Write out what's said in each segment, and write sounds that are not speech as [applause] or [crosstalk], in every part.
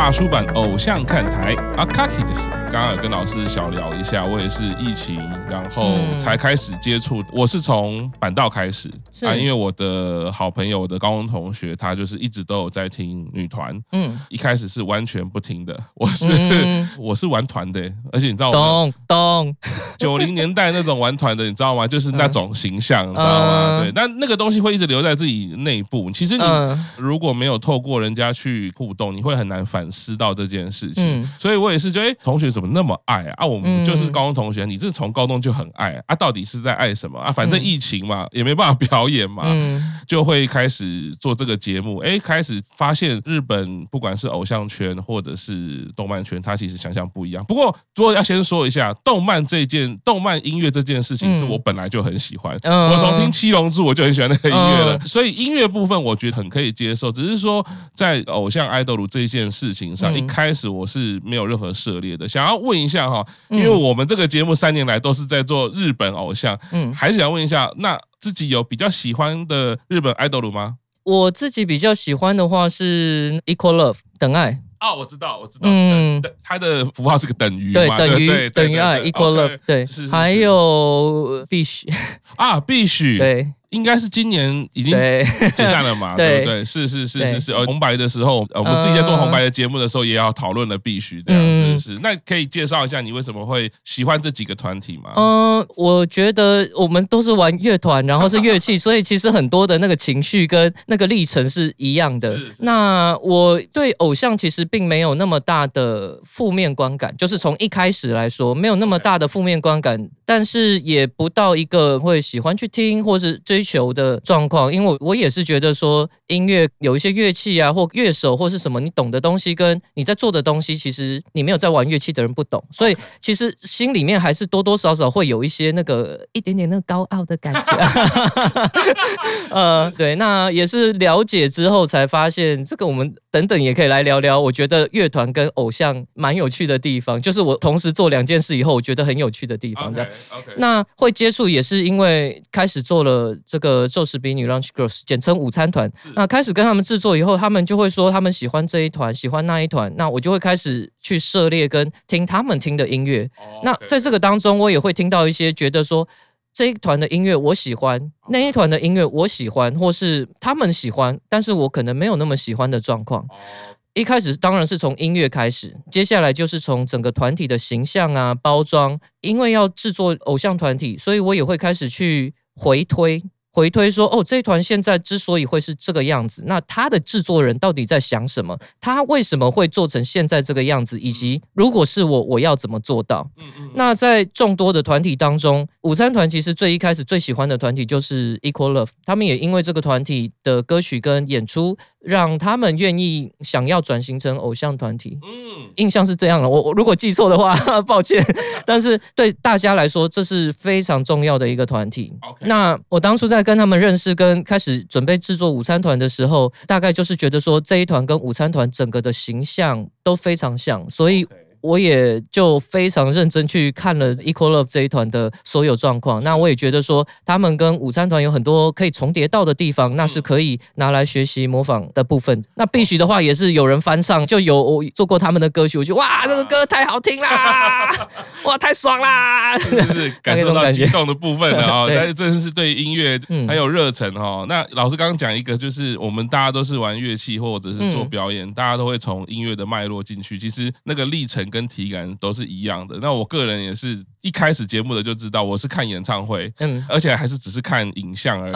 大叔版偶像看台 Akaki 的事。刚刚有跟老师小聊一下，我也是疫情，然后才开始接触。我是从板道开始啊，因为我的好朋友，我的高中同学，他就是一直都有在听女团，嗯，一开始是完全不听的。我是、嗯、[laughs] 我是玩团的，而且你知道我？懂懂。九零年代那种玩团的，你知道吗？就是那种形象，嗯、你知道吗？对，但那个东西会一直留在自己内部。其实你如果没有透过人家去互动，你会很难反思到这件事情。嗯、所以我也是觉得，哎，同学怎么那么爱啊？啊，我们就是高中同学，你这从高中就很爱啊？到底是在爱什么啊？反正疫情嘛，[laughs] 也没办法表演嘛，就会开始做这个节目。哎，开始发现日本不管是偶像圈或者是动漫圈，它其实想象不一样。不过，如果要先说一下动漫这件、动漫音乐这件事情，是我本来就很喜欢。我从听《七龙珠》我就很喜欢那个音乐了，所以音乐部分我觉得很可以接受。只是说在偶像爱豆鲁这件事情上，一开始我是没有任何涉猎的。想要问一下哈，因为我们这个节目三年来都是在做日本偶像，嗯，还是想问一下，那自己有比较喜欢的日本 idol 吗？我自己比较喜欢的话是 Equal Love 等爱。哦，我知道，我知道，嗯，它的符号是个等于，对，等于等于爱 Equal Love，对，还有必须 [laughs] 啊，必须，对。应该是今年已经解散了嘛，[laughs] 对不对？是是是是是。呃，红白的时候，我们自己在做红白的节目的时候，也要讨论了必须这样子。是，那可以介绍一下你为什么会喜欢这几个团体吗？嗯，我觉得我们都是玩乐团，然后是乐器，所以其实很多的那个情绪跟那个历程是一样的。那我对偶像其实并没有那么大的负面观感，就是从一开始来说没有那么大的负面观感，但是也不到一个会喜欢去听或是追求的状况，因为我我也是觉得说音乐有一些乐器啊，或乐手或是什么，你懂的东西跟你在做的东西，其实你没有在玩乐器的人不懂，所以其实心里面还是多多少少会有一些那个一点点那个高傲的感觉。[laughs] 呃，对，那也是了解之后才发现，这个我们等等也可以来聊聊。我觉得乐团跟偶像蛮有趣的地方，就是我同时做两件事以后，我觉得很有趣的地方。这样，OK，那会接触也是因为开始做了。这个宙斯比女 Lunch Girls，简称午餐团。那开始跟他们制作以后，他们就会说他们喜欢这一团，喜欢那一团。那我就会开始去涉猎跟听他们听的音乐。那在这个当中，我也会听到一些觉得说这一团的音乐我喜欢，那一团的音乐我喜欢，或是他们喜欢，但是我可能没有那么喜欢的状况。一开始当然是从音乐开始，接下来就是从整个团体的形象啊、包装。因为要制作偶像团体，所以我也会开始去回推。回推说，哦，这一团现在之所以会是这个样子，那他的制作人到底在想什么？他为什么会做成现在这个样子？以及如果是我，我要怎么做到？嗯嗯那在众多的团体当中，午餐团其实最一开始最喜欢的团体就是 Equal Love，他们也因为这个团体的歌曲跟演出，让他们愿意想要转型成偶像团体。嗯，印象是这样了。我我如果记错的话，[laughs] 抱歉。[laughs] 但是对大家来说，这是非常重要的一个团体。那我当初在。跟他们认识，跟开始准备制作午餐团的时候，大概就是觉得说这一团跟午餐团整个的形象都非常像，所以。我也就非常认真去看了 Equal Love 这一团的所有状况，那我也觉得说他们跟午餐团有很多可以重叠到的地方，那是可以拿来学习模仿的部分。那必须的话也是有人翻唱，就有我做过他们的歌曲，我觉得哇，这个歌太好听啦，[laughs] 哇，太爽啦，就是 [laughs] 感受到激动的部分了 [laughs] 啊！但是真的是对音乐很有热忱哈。那老师刚刚讲一个，就是我们大家都是玩乐器或者是做表演，大家都会从音乐的脉络进去，其实那个历程。跟体感都是一样的。那我个人也是一开始节目的就知道，我是看演唱会，嗯，而且还是只是看影像而已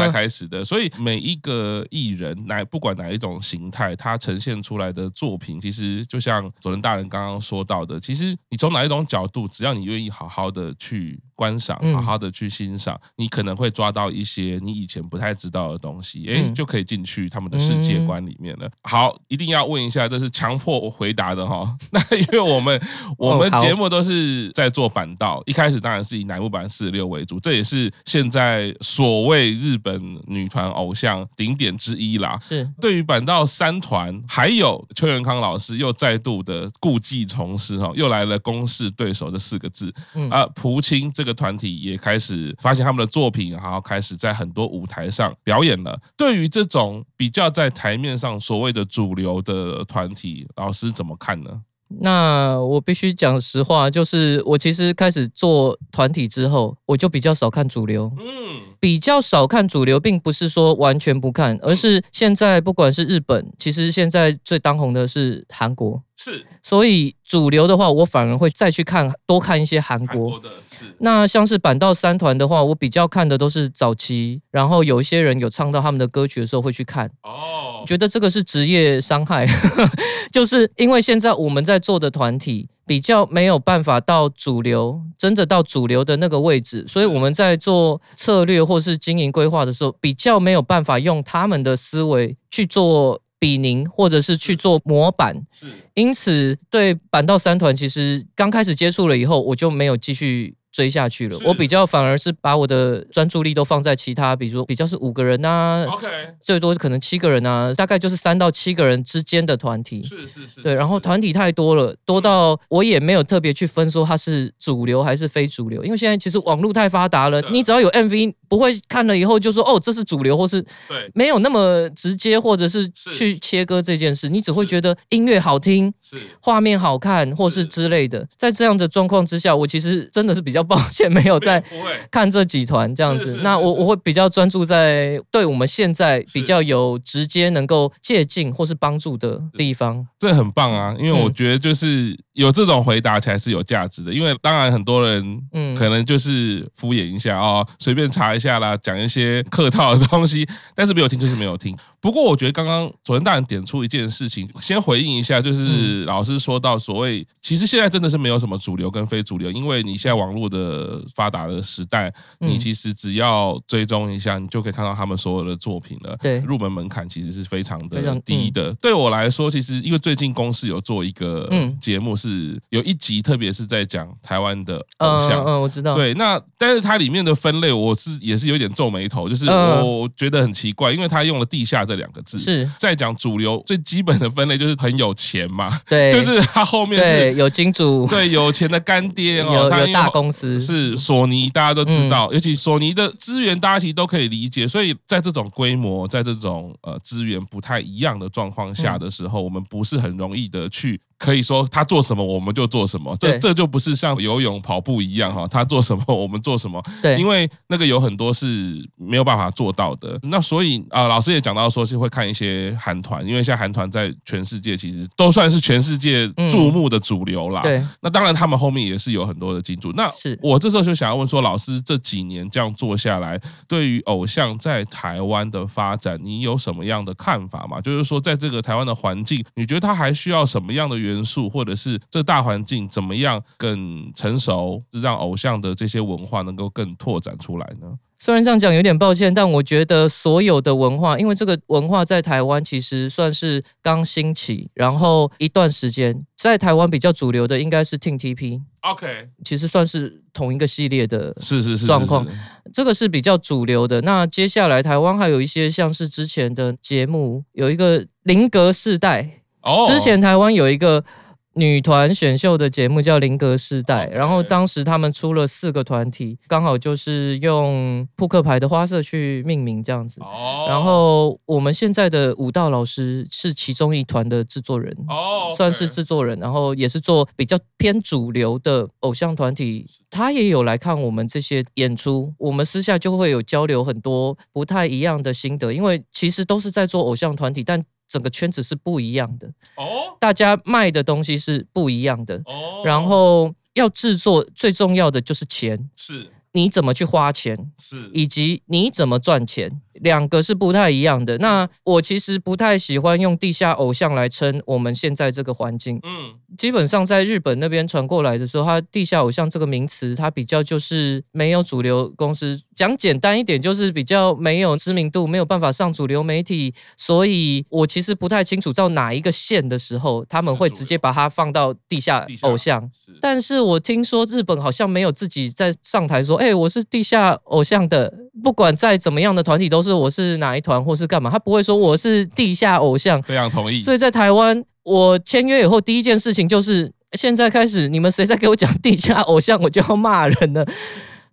才开始的。所以每一个艺人，哪不管哪一种形态，他呈现出来的作品，其实就像佐仁大人刚刚说到的，其实你从哪一种角度，只要你愿意好好的去观赏，好好的去欣赏，你可能会抓到一些你以前不太知道的东西，哎，就可以进去他们的世界观里面了。好，一定要问一下，这是强迫我回答的哈。[laughs] 那。因为我们我们节目都是在做板道，一开始当然是以乃木坂四十六为主，这也是现在所谓日本女团偶像顶点之一啦。是对于板道三团，还有邱元康老师又再度的故技重施哈，又来了攻势对手这四个字。嗯啊，蒲青这个团体也开始发现他们的作品，然后开始在很多舞台上表演了。对于这种比较在台面上所谓的主流的团体，老师怎么看呢？那我必须讲实话，就是我其实开始做团体之后，我就比较少看主流。嗯，比较少看主流，并不是说完全不看，而是现在不管是日本，其实现在最当红的是韩国。是，所以主流的话，我反而会再去看多看一些韩国。韩国的是。那像是板道三团的话，我比较看的都是早期，然后有一些人有唱到他们的歌曲的时候会去看。哦，觉得这个是职业伤害，[laughs] 就是因为现在我们在做的团体比较没有办法到主流，真的到主流的那个位置，所以我们在做策略或是经营规划的时候，比较没有办法用他们的思维去做。比宁，或者是去做模板，是，因此对板道三团，其实刚开始接触了以后，我就没有继续。追下去了，我比较反而是把我的专注力都放在其他，比如说比较是五个人呐，OK，最多可能七个人呐，大概就是三到七个人之间的团体，是是是，对，然后团体太多了，多到我也没有特别去分说它是主流还是非主流，因为现在其实网络太发达了，你只要有 MV，不会看了以后就说哦这是主流或是对，没有那么直接或者是去切割这件事，你只会觉得音乐好听，是。画面好看或是之类的，在这样的状况之下，我其实真的是比较。抱歉，没有在 [laughs] 看这几团这样子。那我我会比较专注在对我们现在比较有直接能够借鉴或是帮助的地方。这很棒啊，因为我觉得就是有这种回答才是有价值的。因为当然很多人嗯。可能就是敷衍一下哦，随便查一下啦，讲一些客套的东西，但是没有听就是没有听。不过我觉得刚刚佐藤大人点出一件事情，先回应一下，就是老师说到所谓，其实现在真的是没有什么主流跟非主流，因为你现在网络的发达的时代，你其实只要追踪一下，你就可以看到他们所有的作品了。对，入门门槛其实是非常的低的。对我来说，其实因为最近公司有做一个节目，是有一集特别是在讲台湾的偶像。嗯，我知道。对，那但是它里面的分类，我是也是有点皱眉头，就是我觉得很奇怪，因为他用了地下这两个字，是在讲主流最基本的分类，就是很有钱嘛。对，[laughs] 就是他后面是有金主，对，有钱的干爹哦，[laughs] 有有大公司。是索尼，大家都知道，嗯、尤其索尼的资源，大家其实都可以理解。所以在这种规模，在这种呃资源不太一样的状况下的时候，嗯、我们不是很容易的去。可以说他做什么我们就做什么，这这就不是像游泳、跑步一样哈，他做什么 [laughs] 我们做什么。对，因为那个有很多是没有办法做到的。那所以啊，老师也讲到说是会看一些韩团，因为像韩团在全世界其实都算是全世界注目的主流啦。对，那当然他们后面也是有很多的金主。那是我这时候就想要问说，老师这几年这样做下来，对于偶像在台湾的发展，你有什么样的看法吗？就是说，在这个台湾的环境，你觉得他还需要什么样的原元素，或者是这大环境怎么样更成熟，让偶像的这些文化能够更拓展出来呢？虽然这样讲有点抱歉，但我觉得所有的文化，因为这个文化在台湾其实算是刚兴起，然后一段时间，在台湾比较主流的应该是 Team TP。OK，其实算是同一个系列的，是是是状况，这个是比较主流的。那接下来台湾还有一些像是之前的节目，有一个林格世代。哦，之前台湾有一个女团选秀的节目叫《林格世代》，然后当时他们出了四个团体，刚好就是用扑克牌的花色去命名这样子。哦，然后我们现在的舞蹈老师是其中一团的制作人，哦，算是制作人，然后也是做比较偏主流的偶像团体，他也有来看我们这些演出，我们私下就会有交流很多不太一样的心得，因为其实都是在做偶像团体，但。整个圈子是不一样的哦，大家卖的东西是不一样的哦，然后要制作最重要的就是钱是。你怎么去花钱，是以及你怎么赚钱，两个是不太一样的。那我其实不太喜欢用地下偶像来称我们现在这个环境。嗯，基本上在日本那边传过来的时候，它地下偶像这个名词，它比较就是没有主流公司。讲简单一点，就是比较没有知名度，没有办法上主流媒体。所以我其实不太清楚到哪一个线的时候，他们会直接把它放到地下偶像。但是我听说日本好像没有自己在上台说。哎、欸，我是地下偶像的，不管再怎么样的团体，都是我是哪一团或是干嘛，他不会说我是地下偶像。非常同意。所以在台湾，我签约以后第一件事情就是，现在开始你们谁再给我讲地下偶像，我就要骂人了。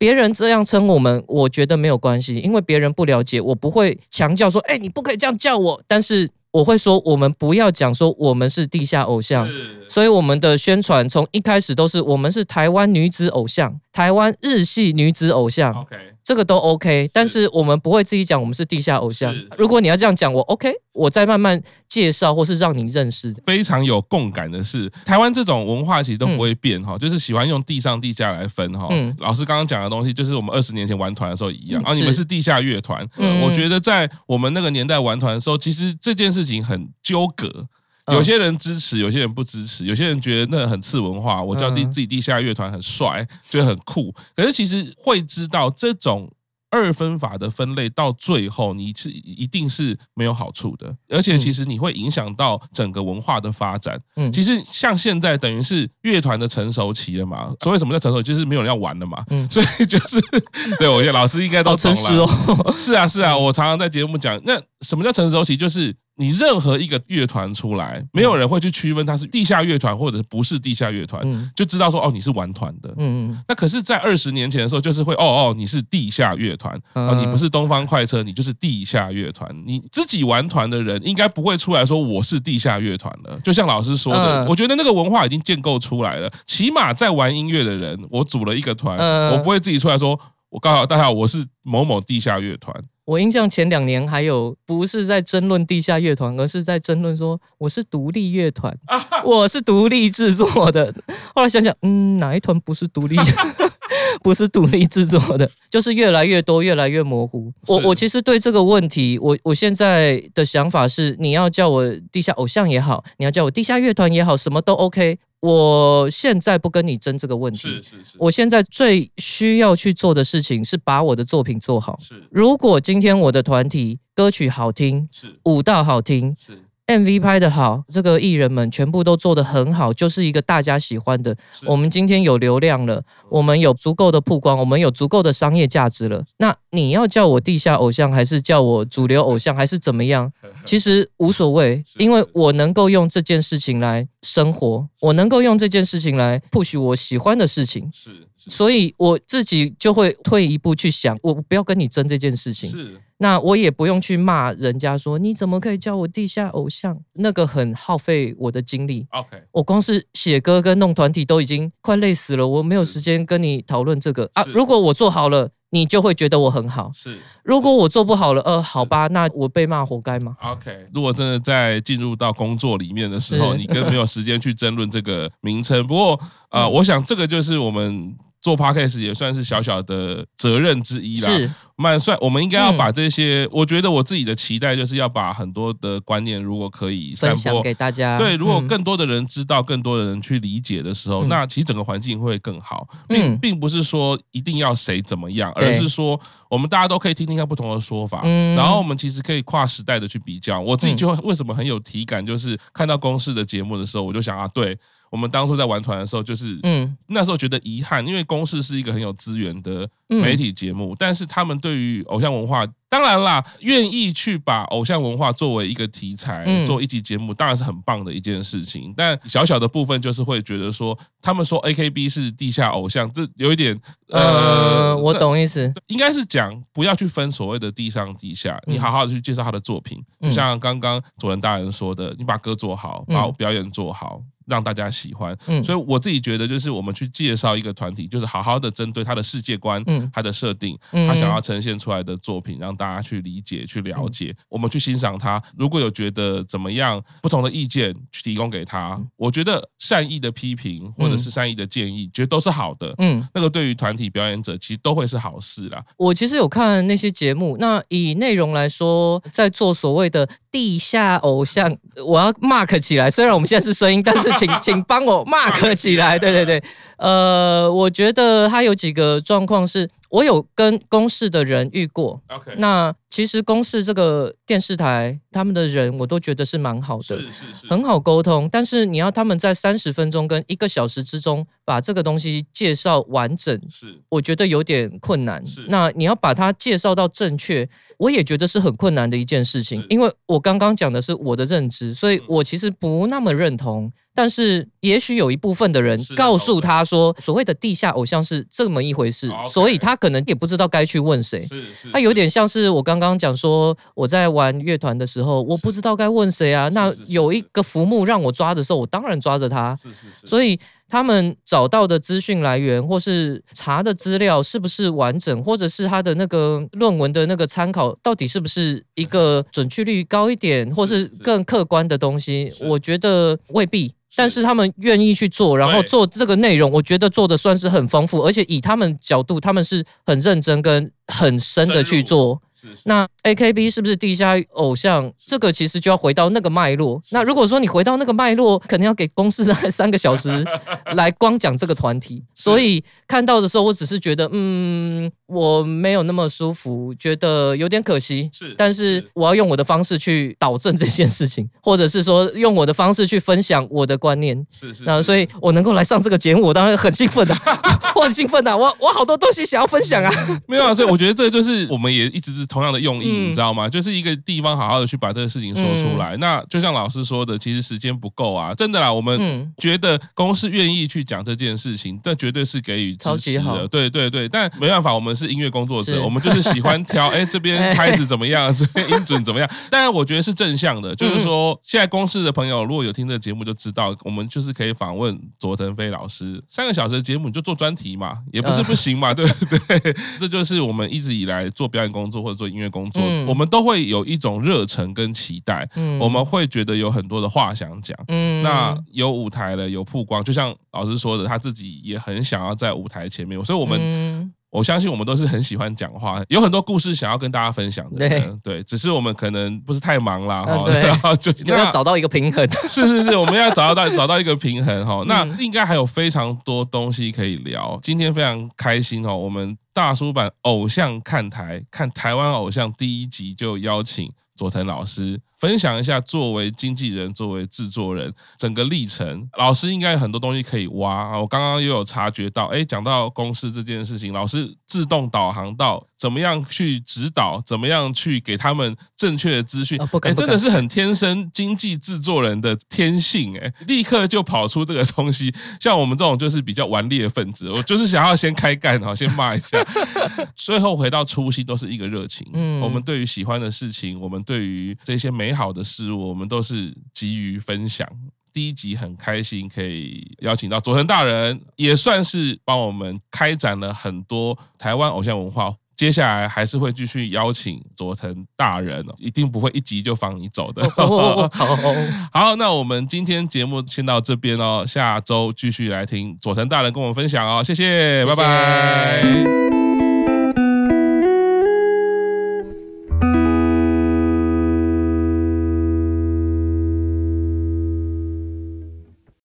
别人这样称我们，我觉得没有关系，因为别人不了解，我不会强叫说，哎、欸，你不可以这样叫我，但是。我会说，我们不要讲说我们是地下偶像，所以我们的宣传从一开始都是我们是台湾女子偶像，台湾日系女子偶像。OK。这个都 OK，但是我们不会自己讲我们是地下偶像。如果你要这样讲，我 OK，我再慢慢介绍或是让你认识。非常有共感的是，台湾这种文化其实都不会变哈，嗯、就是喜欢用地上地下来分哈。嗯、老师刚刚讲的东西，就是我们二十年前玩团的时候一样。然后你们是地下乐团，嗯、我觉得在我们那个年代玩团的时候，其实这件事情很纠葛。有些人支持，有些人不支持，有些人觉得那很次文化，我叫地自己地下乐团很帅，觉得很酷。可是其实会知道这种二分法的分类到最后，你是一定是没有好处的，而且其实你会影响到整个文化的发展。嗯，其实像现在等于是乐团的成熟期了嘛，所谓什么叫成熟，就是没有人要玩了嘛。嗯，所以就是对我觉得老师应该都懂了。哦、是啊，是啊，我常常在节目讲，那什么叫成熟期，就是。你任何一个乐团出来，没有人会去区分它是地下乐团或者不是地下乐团，嗯、就知道说哦，你是玩团的。嗯嗯。那可是，在二十年前的时候，就是会哦哦，你是地下乐团，哦，你不是东方快车，你就是地下乐团。你自己玩团的人，应该不会出来说我是地下乐团了。就像老师说的，我觉得那个文化已经建构出来了。起码在玩音乐的人，我组了一个团，我不会自己出来说，我刚好大家好，我是某某地下乐团。我印象前两年还有不是在争论地下乐团，而是在争论说我是独立乐团，我是独立制作的。后来想想，嗯，哪一团不是独立？[laughs] 不是独立制作的，[laughs] 就是越来越多，越来越模糊。我我其实对这个问题，我我现在的想法是，你要叫我地下偶像也好，你要叫我地下乐团也好，什么都 OK。我现在不跟你争这个问题，是是是。我现在最需要去做的事情是把我的作品做好。是。如果今天我的团体歌曲好听，是舞蹈好听，是。MV 拍得好，这个艺人们全部都做得很好，就是一个大家喜欢的。我们今天有流量了，我们有足够的曝光，我们有足够的商业价值了。那你要叫我地下偶像，还是叫我主流偶像，还是怎么样？[laughs] 其实无所谓，因为我能够用这件事情来生活，我能够用这件事情来 push 我喜欢的事情。是，所以我自己就会退一步去想，我不要跟你争这件事情。是。那我也不用去骂人家说，你怎么可以叫我地下偶像？那个很耗费我的精力。OK，我光是写歌跟弄团体都已经快累死了，我没有时间跟你讨论这个啊。如果我做好了，你就会觉得我很好。是，如果我做不好了，呃，好吧，那我被骂活该吗？OK，如果真的在进入到工作里面的时候，你更没有时间去争论这个名称。不过啊，我想这个就是我们。做 podcast 也算是小小的责任之一啦，是。蛮算。我们应该要把这些，嗯、我觉得我自己的期待就是要把很多的观念，如果可以散播分享给大家，对，如果更多的人知道，嗯、更多的人去理解的时候，嗯、那其实整个环境会更好，并并不是说一定要谁怎么样，而是说我们大家都可以听听看不同的说法，嗯、然后我们其实可以跨时代的去比较。我自己就为什么很有体感，就是看到公视的节目的时候，我就想啊，对。我们当初在玩团的时候，就是嗯，那时候觉得遗憾，因为公视是一个很有资源的媒体节目，但是他们对于偶像文化，当然啦，愿意去把偶像文化作为一个题材做一集节目，当然是很棒的一件事情。但小小的部分就是会觉得说，他们说 AKB 是地下偶像，这有一点呃，我懂意思，应该是讲不要去分所谓的地上地下，你好好的去介绍他的作品，就像刚刚主人大人说的，你把歌做好，把表演做好。让大家喜欢。嗯，所以我自己觉得，就是我们去介绍一个团体，就是好好的针对他的世界观、嗯，他的设定，嗯，他想要呈现出来的作品，让大家去理解、去了解，我们去欣赏他。如果有觉得怎么样不同的意见，去提供给他。我觉得善意的批评或者是善意的建议，觉得都是好的。嗯，那个对于团体表演者，其实都会是好事啦。我其实有看那些节目，那以内容来说，在做所谓的地下偶像，我要 mark 起来。虽然我们现在是声音，但是请请帮我 mark 起来。对对对，呃，我觉得他有几个状况是。我有跟公视的人遇过，Okay. 那其实公视这个电视台，他们的人我都觉得是蛮好的，是是是，很好沟通。但是你要他们在三十分钟跟一个小时之中把这个东西介绍完整，是我觉得有点困难。是那你要把它介绍到正确，我也觉得是很困难的一件事情。因为我刚刚讲的是我的认知，所以我其实不那么认同。但是，也许有一部分的人告诉他说，所谓的地下偶像是这么一回事，所以他可能也不知道该去问谁。他有点像是我刚刚讲说，我在玩乐团的时候，我不知道该问谁啊。那有一个浮木让我抓的时候，我当然抓着他。所以。他们找到的资讯来源，或是查的资料是不是完整，或者是他的那个论文的那个参考，到底是不是一个准确率高一点，或是更客观的东西？我觉得未必。但是他们愿意去做，然后做这个内容，我觉得做的算是很丰富，而且以他们角度，他们是很认真跟很深的去做。那 AKB 是不是地下偶像？这个其实就要回到那个脉络。那如果说你回到那个脉络，肯定要给公司来三个小时 [laughs] 来光讲这个团体。所以看到的时候，我只是觉得，嗯，我没有那么舒服，觉得有点可惜。是，但是我要用我的方式去导正这件事情，[laughs] 或者是说用我的方式去分享我的观念。是是。那所以我能够来上这个节目，我当然很兴奋的，[laughs] 我很兴奋的，我我好多东西想要分享啊。没有啊，所以我觉得这就是我们也一直是。同样的用意，你知道吗？就是一个地方好好的去把这个事情说出来。那就像老师说的，其实时间不够啊，真的啦。我们觉得公司愿意去讲这件事情，这绝对是给予支持的。对对对，但没办法，我们是音乐工作者，我们就是喜欢挑，[laughs] 哎，这边拍子怎么样，[laughs] 这边音准怎么样。当然，我觉得是正向的，就是说，现在公司的朋友如果有听这个节目，就知道我们就是可以访问佐藤飞老师三个小时的节目，你就做专题嘛，也不是不行嘛，对不对？[laughs] 这就是我们一直以来做表演工作或者做音乐工作，嗯、我们都会有一种热忱跟期待，嗯、我们会觉得有很多的话想讲。嗯、那有舞台了，有曝光，就像老师说的，他自己也很想要在舞台前面，所以我们。嗯我相信我们都是很喜欢讲话，有很多故事想要跟大家分享的。对，对，只是我们可能不是太忙啦，哈。对，然 [laughs] 后就要找到一个平衡。[laughs] 是是是，我们要找到找到一个平衡哈。那应该还有非常多东西可以聊。今天非常开心哦，我们大叔版偶像看台看台湾偶像第一集就邀请佐藤老师。分享一下作为经纪人、作为制作人整个历程，老师应该有很多东西可以挖啊。我刚刚又有察觉到，哎，讲到公司这件事情，老师自动导航到怎么样去指导，怎么样去给他们正确的资讯，哎，真的是很天生经济制作人的天性，哎，立刻就跑出这个东西。像我们这种就是比较顽劣的分子，我就是想要先开干，好，先骂一下，[laughs] 最后回到初心，都是一个热情。嗯，我们对于喜欢的事情，我们对于这些美。好的事物，我们都是急于分享。第一集很开心，可以邀请到佐藤大人，也算是帮我们开展了很多台湾偶像文化。接下来还是会继续邀请佐藤大人，一定不会一集就放你走的。好，[laughs] 好，那我们今天节目先到这边哦，下周继续来听佐藤大人跟我们分享哦，谢谢，谢谢拜拜。